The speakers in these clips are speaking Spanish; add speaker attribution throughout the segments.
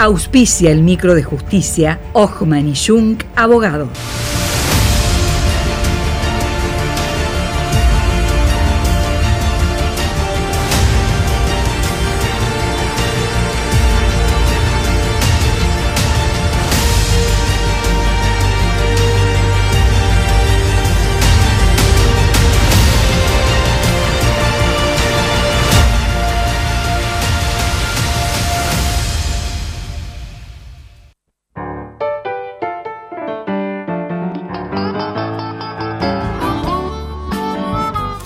Speaker 1: Auspicia el micro de justicia Ochman y Jung, abogado.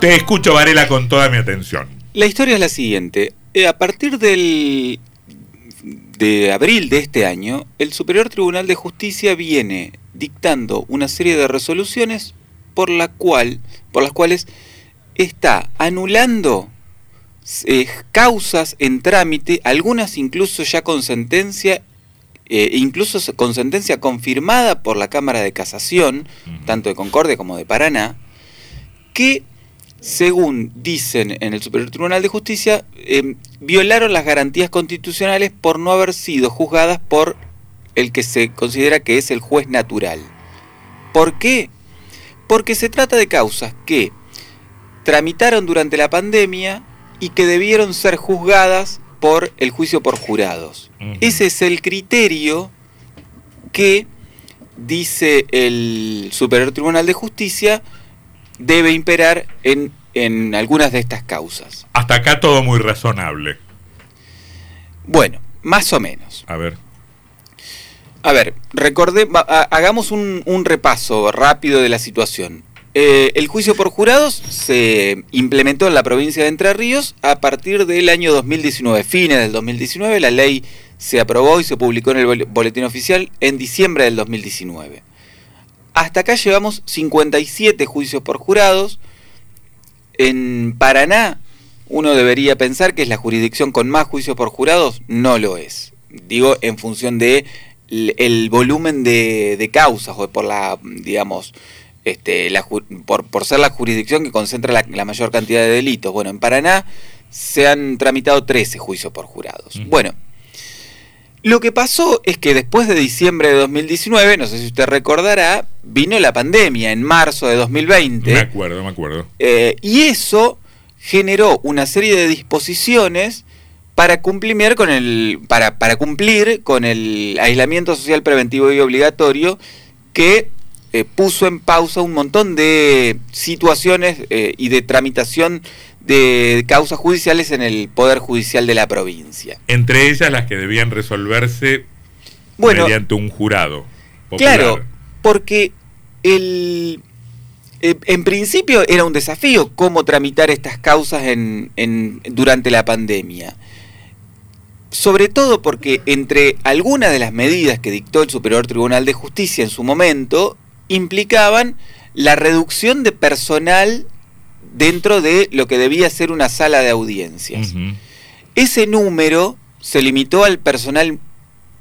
Speaker 2: Te escucho, Varela, con toda mi atención.
Speaker 3: La historia es la siguiente. Eh, a partir del de abril de este año, el Superior Tribunal de Justicia viene dictando una serie de resoluciones por, la cual, por las cuales está anulando eh, causas en trámite, algunas incluso ya con sentencia, eh, incluso con sentencia confirmada por la Cámara de Casación, tanto de Concordia como de Paraná, que según dicen en el Superior Tribunal de Justicia, em, violaron las garantías constitucionales por no haber sido juzgadas por el que se considera que es el juez natural. ¿Por qué? Porque se trata de causas que tramitaron durante la pandemia y que debieron ser juzgadas por el juicio por jurados. Ese es el criterio que dice el Superior Tribunal de Justicia debe imperar en, en algunas de estas causas.
Speaker 2: Hasta acá todo muy razonable.
Speaker 3: Bueno, más o menos.
Speaker 2: A ver.
Speaker 3: A ver, recordé, hagamos un, repaso rápido de la situación. Eh, el juicio por jurados se implementó en la provincia de Entre Ríos a partir del año 2019, fines del 2019. La ley se aprobó y se publicó en el boletín oficial en diciembre del 2019. Hasta acá llevamos 57 juicios por jurados. En Paraná, uno debería pensar que es la jurisdicción con más juicios por jurados. No lo es. Digo, en función de el volumen de, causas o por la, digamos, este, por, ser la jurisdicción que concentra la, mayor cantidad de delitos. Bueno, en Paraná se han tramitado 13 juicios por jurados. Bueno, lo que pasó es que después de diciembre de 2019, no sé si usted recordará, vino la pandemia en marzo de 2020.
Speaker 2: Me acuerdo, me acuerdo.
Speaker 3: Eh, y eso generó una serie de disposiciones para cumplir con el para, para cumplir con el aislamiento social preventivo y obligatorio que eh, puso en pausa un montón de situaciones eh, y de tramitación de causas judiciales en el Poder Judicial de la provincia.
Speaker 2: Entre ellas las que debían resolverse mediante un jurado.
Speaker 3: Claro, porque el, eh, en principio era un desafío cómo tramitar estas causas en, en, durante la pandemia. Sobre todo porque entre algunas de las medidas que dictó el Superior Tribunal de Justicia en su momento implicaban la reducción de personal dentro de lo que debía ser una sala de audiencias. Ese número se limitó al personal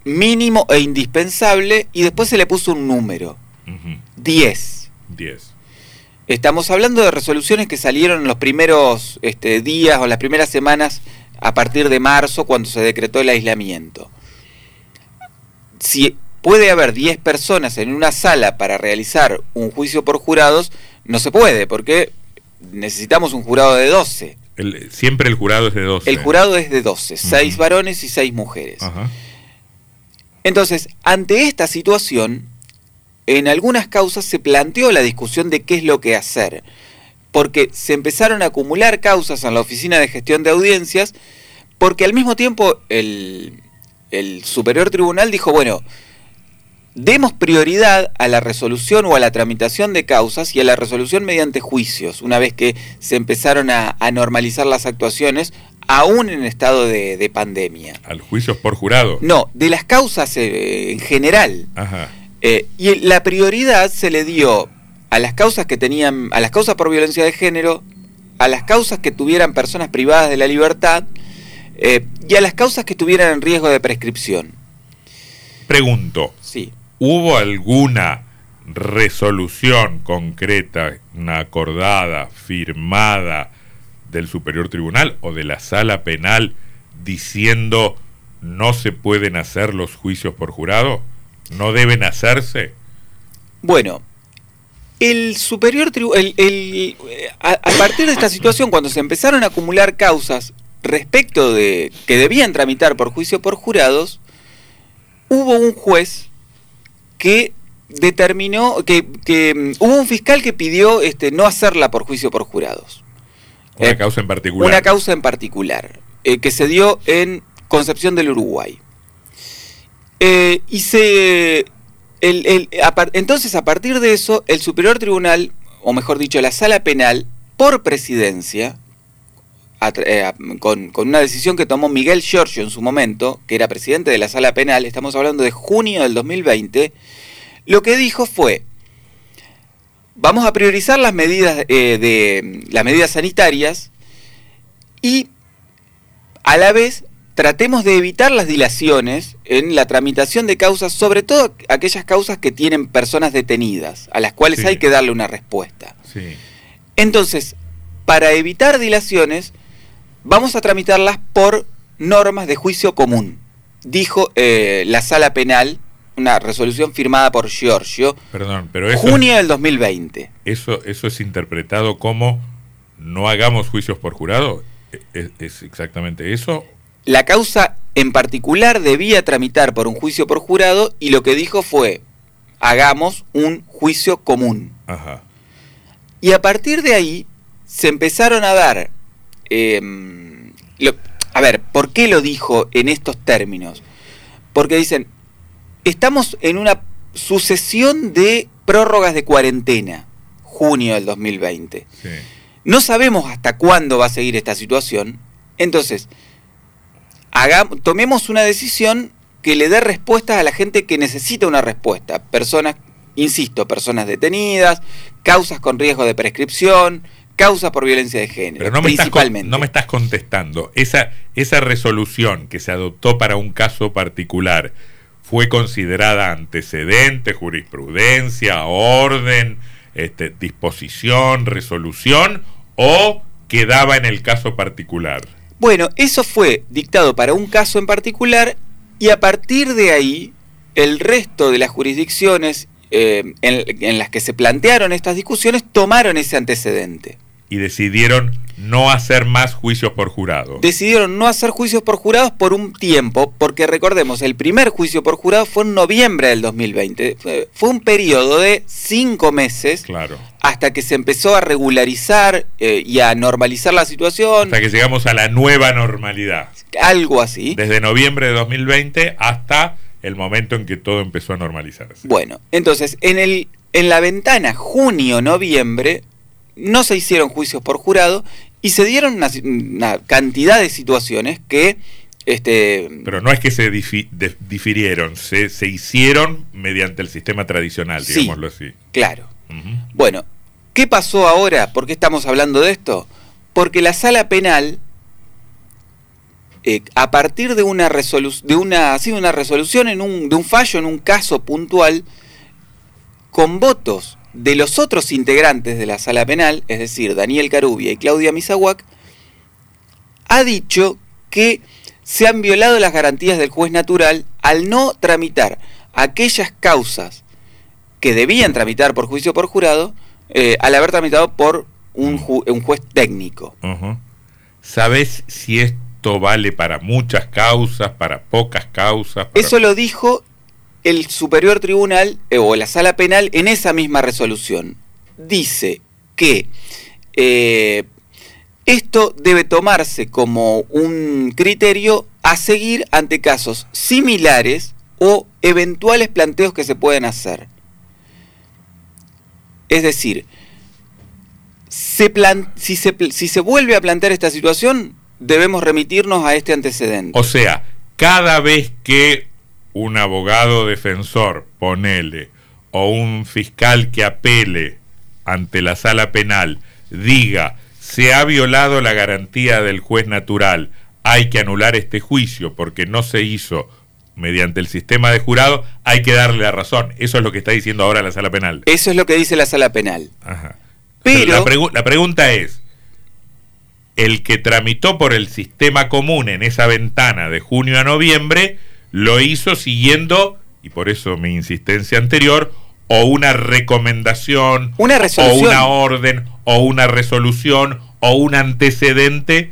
Speaker 3: mínimo e indispensable y después se le puso un número. 10. Estamos hablando de resoluciones que salieron en los primeros este, días o las primeras semanas a partir de marzo cuando se decretó el aislamiento. Si puede haber 10 personas en una sala para realizar un juicio por jurados, no se puede, porque necesitamos un jurado de 12.
Speaker 2: siempre el jurado es de 12.
Speaker 3: El jurado es de 12, 6 varones y 6 mujeres. Entonces, ante esta situación, en algunas causas se planteó la discusión de qué es lo que hacer, porque se empezaron a acumular causas en la Oficina de Gestión de Audiencias, porque al mismo tiempo el, el Superior Tribunal dijo, bueno, demos prioridad a la resolución o a la tramitación de causas y a la resolución mediante juicios. Una vez que se empezaron a, normalizar las actuaciones, aún en estado de, pandemia.
Speaker 2: ¿Al juicio por jurado?
Speaker 3: No, de las causas eh, en general. Eh, y la prioridad se le dio a las causas que tenían, a las causas por violencia de género, a las causas que tuvieran personas privadas de la libertad eh, y a las causas que tuvieran en riesgo de prescripción.
Speaker 2: Pregunto.
Speaker 3: Sí.
Speaker 2: ¿Hubo alguna resolución concreta, acordada, firmada del Superior Tribunal o de la Sala Penal diciendo no se pueden hacer los juicios por jurado? ¿No deben hacerse?
Speaker 3: Bueno, el Superior Tribunal, a, partir de esta situación, cuando se empezaron a acumular causas respecto de que debían tramitar por juicio por jurados, hubo un juez que determinó que, mm, hubo un fiscal que pidió este, no hacerla por juicio por jurados.
Speaker 2: Una eh, causa en particular.
Speaker 3: Una causa en particular, eh, que se dio en Concepción del Uruguay. Eh, y se. entonces, a partir de eso, el Superior Tribunal, o mejor dicho, la Sala Penal, por presidencia, con, con, una decisión que tomó Miguel Giorgio en su momento, que era presidente de la Sala Penal, estamos hablando de junio del 2020, lo que dijo fue, vamos a priorizar las medidas, eh, de, las medidas sanitarias y a la vez tratemos de evitar las dilaciones en la tramitación de causas, sobre todo aquellas causas que tienen personas detenidas, a las cuales hay que darle una respuesta. Entonces, para evitar dilaciones, vamos a tramitarlas por normas de juicio común, dijo eh, la sala penal una resolución firmada por Giorgio.
Speaker 2: Perdón, pero eso,
Speaker 3: junio del 2020.
Speaker 2: Eso, eso es interpretado como no hagamos juicios por jurado. ¿E, e, ¿Es, exactamente eso?
Speaker 3: La causa en particular debía tramitar por un juicio por jurado y lo que dijo fue hagamos un juicio común.
Speaker 2: Ajá.
Speaker 3: Y a partir de ahí se empezaron a dar. Em, a ver, ¿por qué lo dijo en estos términos? Porque dicen, estamos en una sucesión de prórrogas de cuarentena, junio del 2020. No sabemos hasta cuándo va a seguir esta situación, entonces tomemos una decisión que le dé respuestas a la gente que necesita una respuesta. Personas, insisto, personas detenidas, causas con riesgo de prescripción, causas por violencia de género,
Speaker 2: Pero no me principalmente. Estás, no me estás contestando. Esa, esa resolución que se adoptó para un caso particular, fue considerada antecedente, jurisprudencia, orden, este, disposición, resolución o quedaba en el caso particular?
Speaker 3: Bueno, eso fue dictado para un caso en particular y a partir de ahí el resto de las jurisdicciones eh, en las que se plantearon estas discusiones tomaron ese antecedente.
Speaker 2: Y decidieron no hacer más juicios por jurado.
Speaker 3: Decidieron no hacer juicios por jurados por un tiempo, porque recordemos, el primer juicio por jurado fue en noviembre del 2020. Fue, un periodo de cinco meses
Speaker 2: claro.
Speaker 3: hasta que se empezó a regularizar eh, y a normalizar la situación.
Speaker 2: Hasta que llegamos a la nueva normalidad.
Speaker 3: Algo así.
Speaker 2: Desde noviembre de 2020 hasta el momento en que todo empezó a normalizarse.
Speaker 3: Bueno, entonces, en, el, en la ventana junio-noviembre no se hicieron juicios por jurado y se dieron una, cantidad de situaciones que... Este,
Speaker 2: Pero no es que se difirieron, se, se, hicieron mediante el sistema tradicional, digámoslo así.
Speaker 3: Claro. Bueno, ¿qué pasó ahora? ¿Por qué estamos hablando de esto? Porque la sala penal, eh, a partir de una, de una, una resolución, en un, de un fallo en un caso puntual, con votos de los otros integrantes de la sala penal, es decir, Daniel Carubia y Claudia Misahuac, ha dicho que se han violado las garantías del juez natural al no tramitar aquellas causas que debían tramitar por juicio por jurado, eh, al haber tramitado por un, juez técnico.
Speaker 2: ¿Sabes si esto vale para muchas causas, para pocas causas?
Speaker 3: Eso lo dijo el Superior Tribunal eh, o la Sala Penal en esa misma resolución dice que eh, esto debe tomarse como un criterio a seguir ante casos similares o eventuales planteos que se pueden hacer. Es decir, si, se, si se vuelve a plantear esta situación, debemos remitirnos a este antecedente.
Speaker 2: O sea, cada vez que un abogado defensor, ponele, o un fiscal que apele ante la sala penal, diga, se ha violado la garantía del juez natural, hay que anular este juicio porque no se hizo mediante el sistema de jurado, hay que darle la razón. Eso es lo que está diciendo ahora la sala penal.
Speaker 3: Eso es lo que dice la sala penal.
Speaker 2: Pero la, la pregunta es, el que tramitó por el sistema común en esa ventana de junio a noviembre, lo hizo siguiendo, y por eso mi insistencia anterior, o una recomendación,
Speaker 3: una
Speaker 2: o una orden, o una resolución, o un antecedente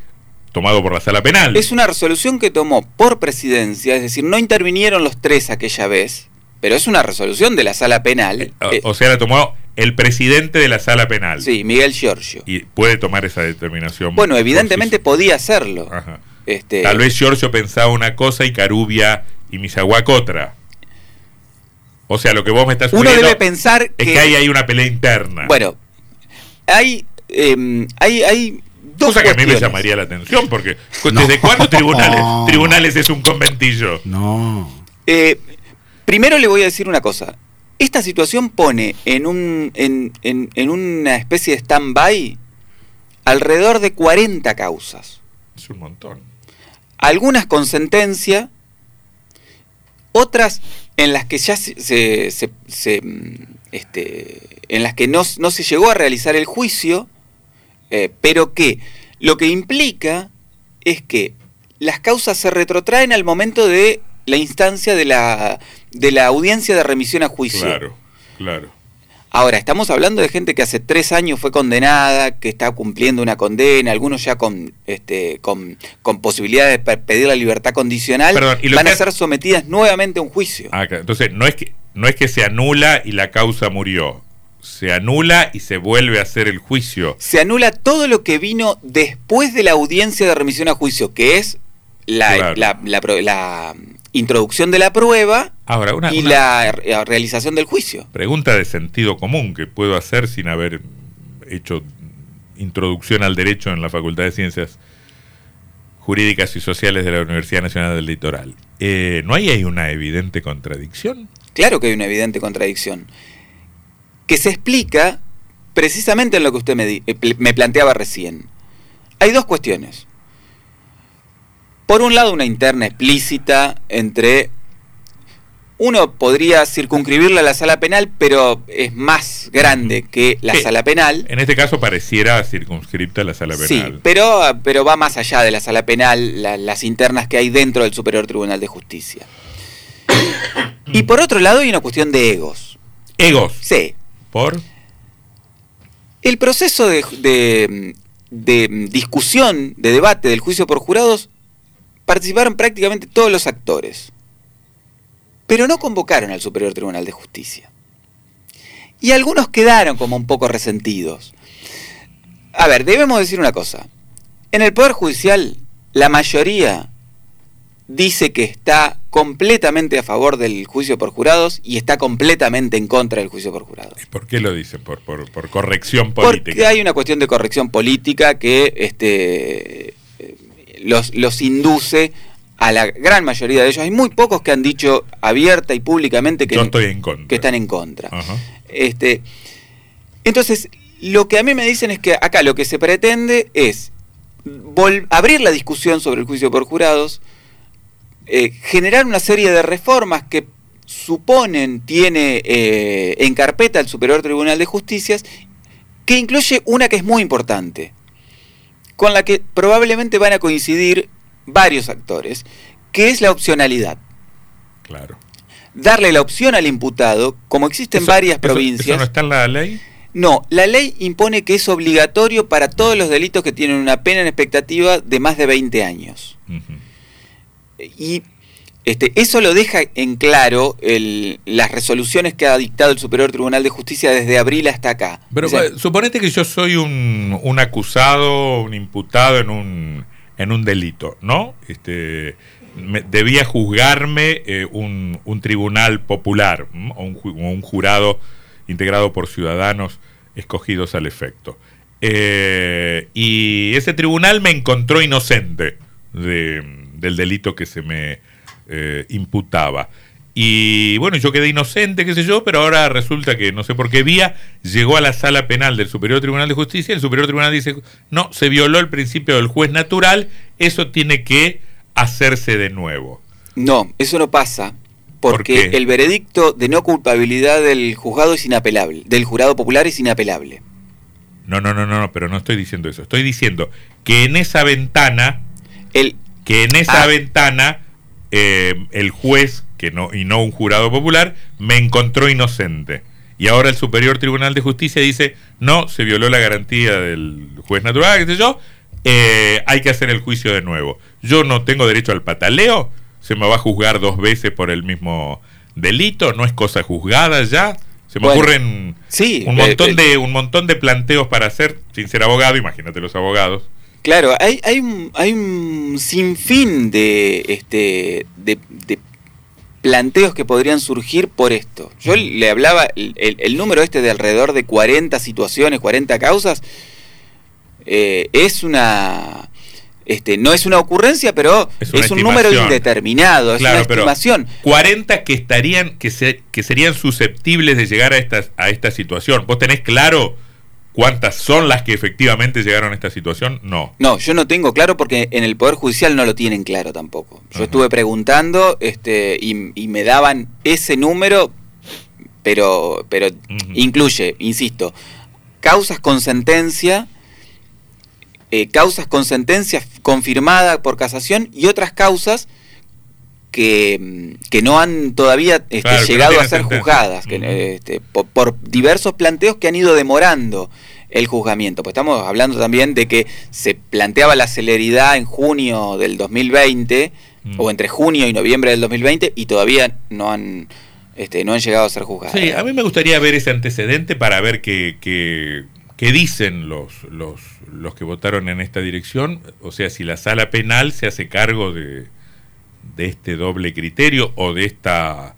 Speaker 2: tomado por la sala penal.
Speaker 3: Es una resolución que tomó por presidencia, es decir, no intervinieron los tres aquella vez, pero es una resolución de la sala penal.
Speaker 2: Eh, o, o sea, la tomó el presidente de la sala penal.
Speaker 3: Sí, Miguel Giorgio.
Speaker 2: Y puede tomar esa determinación.
Speaker 3: Bueno, evidentemente podía hacerlo.
Speaker 2: Este... Tal vez Giorgio pensaba una cosa y Carubia y Misahuac otra. O sea, lo que vos me estás
Speaker 3: Uno debe pensar
Speaker 2: es que, hay, una pelea interna.
Speaker 3: Bueno, hay, eh, hay, hay dos
Speaker 2: Cosa que a mí me llamaría la atención, porque ¿desde cuándo tribunales, tribunales es un conventillo?
Speaker 4: No.
Speaker 3: Eh, primero le voy a decir una cosa. Esta situación pone en, un, en, en, una especie de stand-by alrededor de 40 causas.
Speaker 2: Es un montón.
Speaker 3: Algunas con sentencia, otras en las que ya se, se, este, en las que no, no, se llegó a realizar el juicio, eh, pero que lo que implica es que las causas se retrotraen al momento de la instancia de la, de la audiencia de remisión a juicio.
Speaker 2: Claro, claro.
Speaker 3: Ahora, estamos hablando de gente que hace tres años fue condenada, que está cumpliendo una condena, algunos ya con, este, con, con posibilidad de pedir la libertad condicional, van a ser sometidas nuevamente a un juicio.
Speaker 2: Ah, Entonces, no es, que, no es que se anula y la causa murió, se anula y se vuelve a hacer el juicio.
Speaker 3: Se anula todo lo que vino después de la audiencia de remisión a juicio, que es la, la, la, introducción de la prueba y la realización del juicio.
Speaker 2: Pregunta de sentido común que puedo hacer sin haber hecho introducción al derecho en la Facultad de Ciencias Jurídicas y Sociales de la Universidad Nacional del Litoral. Eh, ¿No hay ahí una evidente contradicción?
Speaker 3: Claro que hay una evidente contradicción, que se explica precisamente en lo que usted me, eh, me planteaba recién. Hay dos cuestiones por un lado, una interna explícita entre... Uno podría circunscribirla a la sala penal, pero es más grande que la sala penal.
Speaker 2: En este caso pareciera circunscripta a la sala penal.
Speaker 3: Sí, pero, pero va más allá de la sala penal, las internas que hay dentro del Superior Tribunal de Justicia. y por otro lado hay una cuestión de egos.
Speaker 2: ¿Egos?
Speaker 3: Sí.
Speaker 2: ¿Por?
Speaker 3: El proceso de, de discusión, de debate del juicio por jurados participaron prácticamente todos los actores, pero no convocaron al Superior Tribunal de Justicia. Y algunos quedaron como un poco resentidos. A ver, debemos decir una cosa. En el Poder Judicial, la mayoría dice que está completamente a favor del juicio por jurados y está completamente en contra del juicio por jurados.
Speaker 2: ¿Y por qué lo dice? ¿Por, por, por corrección política?
Speaker 3: Porque hay una cuestión de corrección política que este, los, induce a la gran mayoría de ellos. Hay muy pocos que han dicho abierta y públicamente que, que están en contra. Este, entonces, lo que a mí me dicen es que acá lo que se pretende es abrir la discusión sobre el juicio por jurados, eh, generar una serie de reformas que suponen tiene eh, en carpeta el Superior Tribunal de Justicias, que incluye una que es muy importante, con la que probablemente van a coincidir varios actores, que es la opcionalidad.
Speaker 2: Claro.
Speaker 3: Darle la opción al imputado, como existe en varias provincias. ¿Eso
Speaker 2: no está en la ley?
Speaker 3: No, la ley impone que es obligatorio para todos los delitos que tienen una pena en expectativa de más de 20 años. Y este, eso lo deja en claro las resoluciones que ha dictado el Superior Tribunal de Justicia desde abril hasta acá.
Speaker 2: Pero suponete que yo soy un, acusado, un imputado en un, en un delito, ¿no? Este, debía juzgarme eh, un, tribunal popular o un, jurado integrado por ciudadanos escogidos al efecto. Eh, y ese tribunal me encontró inocente del delito que se me eh, imputaba. Y bueno, yo quedé inocente, qué sé yo, pero ahora resulta que no sé por qué vía llegó a la sala penal del Superior Tribunal de Justicia. El Superior Tribunal dice: no, se violó el principio del juez natural, eso tiene que hacerse de nuevo.
Speaker 3: No, eso no pasa, porque el veredicto de no culpabilidad del juzgado es inapelable, del jurado popular es inapelable.
Speaker 2: No, no, no, no, pero no estoy diciendo eso. Estoy diciendo que en esa ventana,
Speaker 3: el,
Speaker 2: que en esa ah. ventana eh, el juez que no, y no un jurado popular me encontró inocente. Y ahora el Superior Tribunal de Justicia dice, no, se violó la garantía del juez natural, qué sé yo, eh, hay que hacer el juicio de nuevo. Yo no tengo derecho al pataleo, se me va a juzgar dos veces por el mismo delito, no es cosa juzgada ya. Se me ocurren
Speaker 3: sí,
Speaker 2: un montón eh, de un montón de planteos para hacer sin ser abogado, imagínate los abogados.
Speaker 3: Claro, hay, hay, un, hay un sinfín de, este, de, planteos que podrían surgir por esto. Yo le hablaba, el, número este de alrededor de 40 situaciones, 40 causas, eh, es una... Este, no es una ocurrencia, pero es, un número indeterminado, es una estimación.
Speaker 2: 40 que estarían, que, se, que serían susceptibles de llegar a esta, a esta situación. ¿Vos tenés claro ¿Cuántas son las que efectivamente llegaron a esta situación? No.
Speaker 3: No, yo no tengo claro porque en el Poder Judicial no lo tienen claro tampoco. Yo estuve preguntando este, y, me daban ese número, pero, pero incluye, insisto, causas con sentencia, eh, causas con sentencia confirmada por casación y otras causas que, no han todavía este, llegado a ser juzgadas, que, este, por, diversos planteos que han ido demorando el juzgamiento. Pues estamos hablando también de que se planteaba la celeridad en junio del 2020, mm. o entre junio y noviembre del 2020, y todavía no han, este, no han llegado a ser juzgadas.
Speaker 2: Sí, a mí me gustaría ver ese antecedente para ver qué, qué, qué dicen los, los, los que votaron en esta dirección, o sea, si la sala penal se hace cargo de de este doble criterio o de esta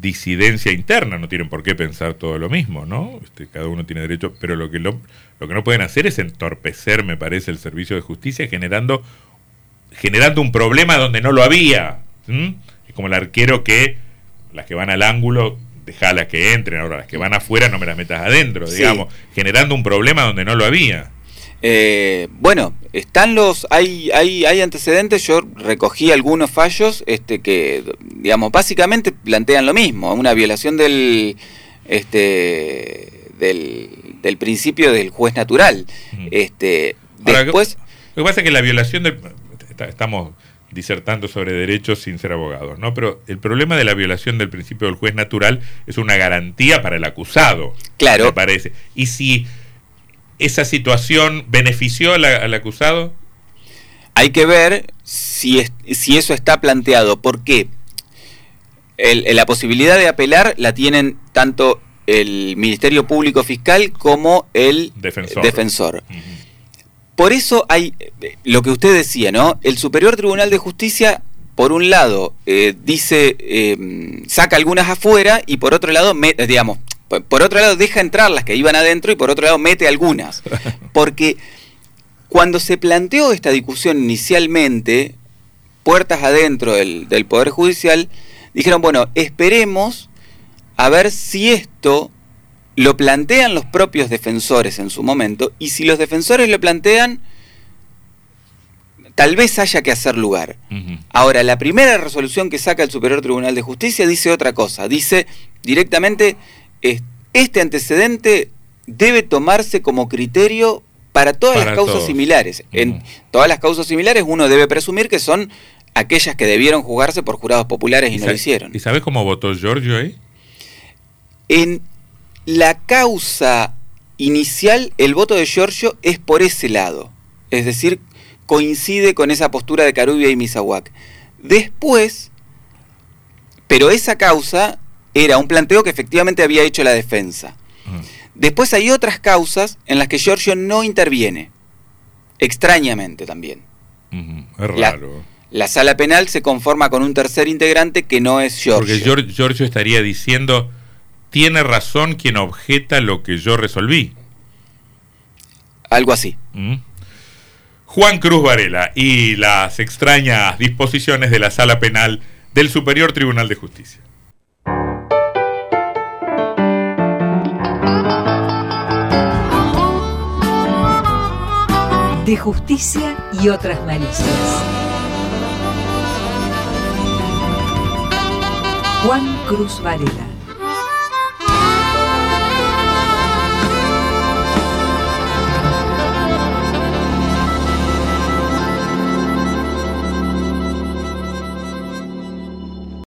Speaker 2: disidencia interna, no tienen por qué pensar todo lo mismo, ¿no? Este, cada uno tiene derecho, pero lo que, lo, lo, que no pueden hacer es entorpecer, me parece, el servicio de justicia generando, generando un problema donde no lo había. Es como el arquero que las que van al ángulo, las que entren, ahora las que van afuera no me las metas adentro, digamos, generando un problema donde no lo había.
Speaker 3: Eh, bueno, están los, hay, hay, hay antecedentes, yo recogí algunos fallos este, que, digamos, básicamente plantean lo mismo, una violación del, este, del, del principio del juez natural. Este, después...
Speaker 2: Lo que pasa es que la violación del... Estamos disertando sobre derechos sin ser abogados, ¿no? Pero el problema de la violación del principio del juez natural es una garantía para el acusado.
Speaker 3: Claro.
Speaker 2: Me parece. Y si esa situación benefició al, acusado?
Speaker 3: Hay que ver si, si eso está planteado. ¿Por qué? la posibilidad de apelar la tienen tanto el Ministerio Público Fiscal como el defensor. Por eso hay lo que usted decía, ¿no? El Superior Tribunal de Justicia, por un lado, eh, dice, eh, saca algunas afuera y por otro lado, digamos, por otro lado, deja entrar las que iban adentro y por otro lado, mete algunas. Porque cuando se planteó esta discusión inicialmente, puertas adentro del, Poder Judicial, dijeron, bueno, esperemos a ver si esto lo plantean los propios defensores en su momento, y si los defensores lo plantean, tal vez haya que hacer lugar. Ahora, la primera resolución que saca el Superior Tribunal de Justicia dice otra cosa, dice directamente este antecedente debe tomarse como criterio para todas las causas similares. En todas las causas similares uno debe presumir que son aquellas que debieron jugarse por jurados populares y, no lo hicieron.
Speaker 2: ¿Y sabes cómo votó Giorgio ahí?
Speaker 3: En la causa inicial, el voto de Giorgio es por ese lado. Es decir, coincide con esa postura de Carubia y Misawak. Después, pero esa causa era un planteo que efectivamente había hecho la defensa. Después hay otras causas en las que Giorgio no interviene, extrañamente también.
Speaker 2: Es raro.
Speaker 3: La, sala penal se conforma con un tercer integrante que no es Giorgio.
Speaker 2: Porque Giorgio estaría diciendo, tiene razón quien objeta lo que yo resolví.
Speaker 3: Algo así.
Speaker 2: ¿Mm? Juan Cruz Varela y las extrañas disposiciones de la Sala Penal del Superior Tribunal de Justicia.
Speaker 1: De justicia y otras malicias. Juan Cruz Varela.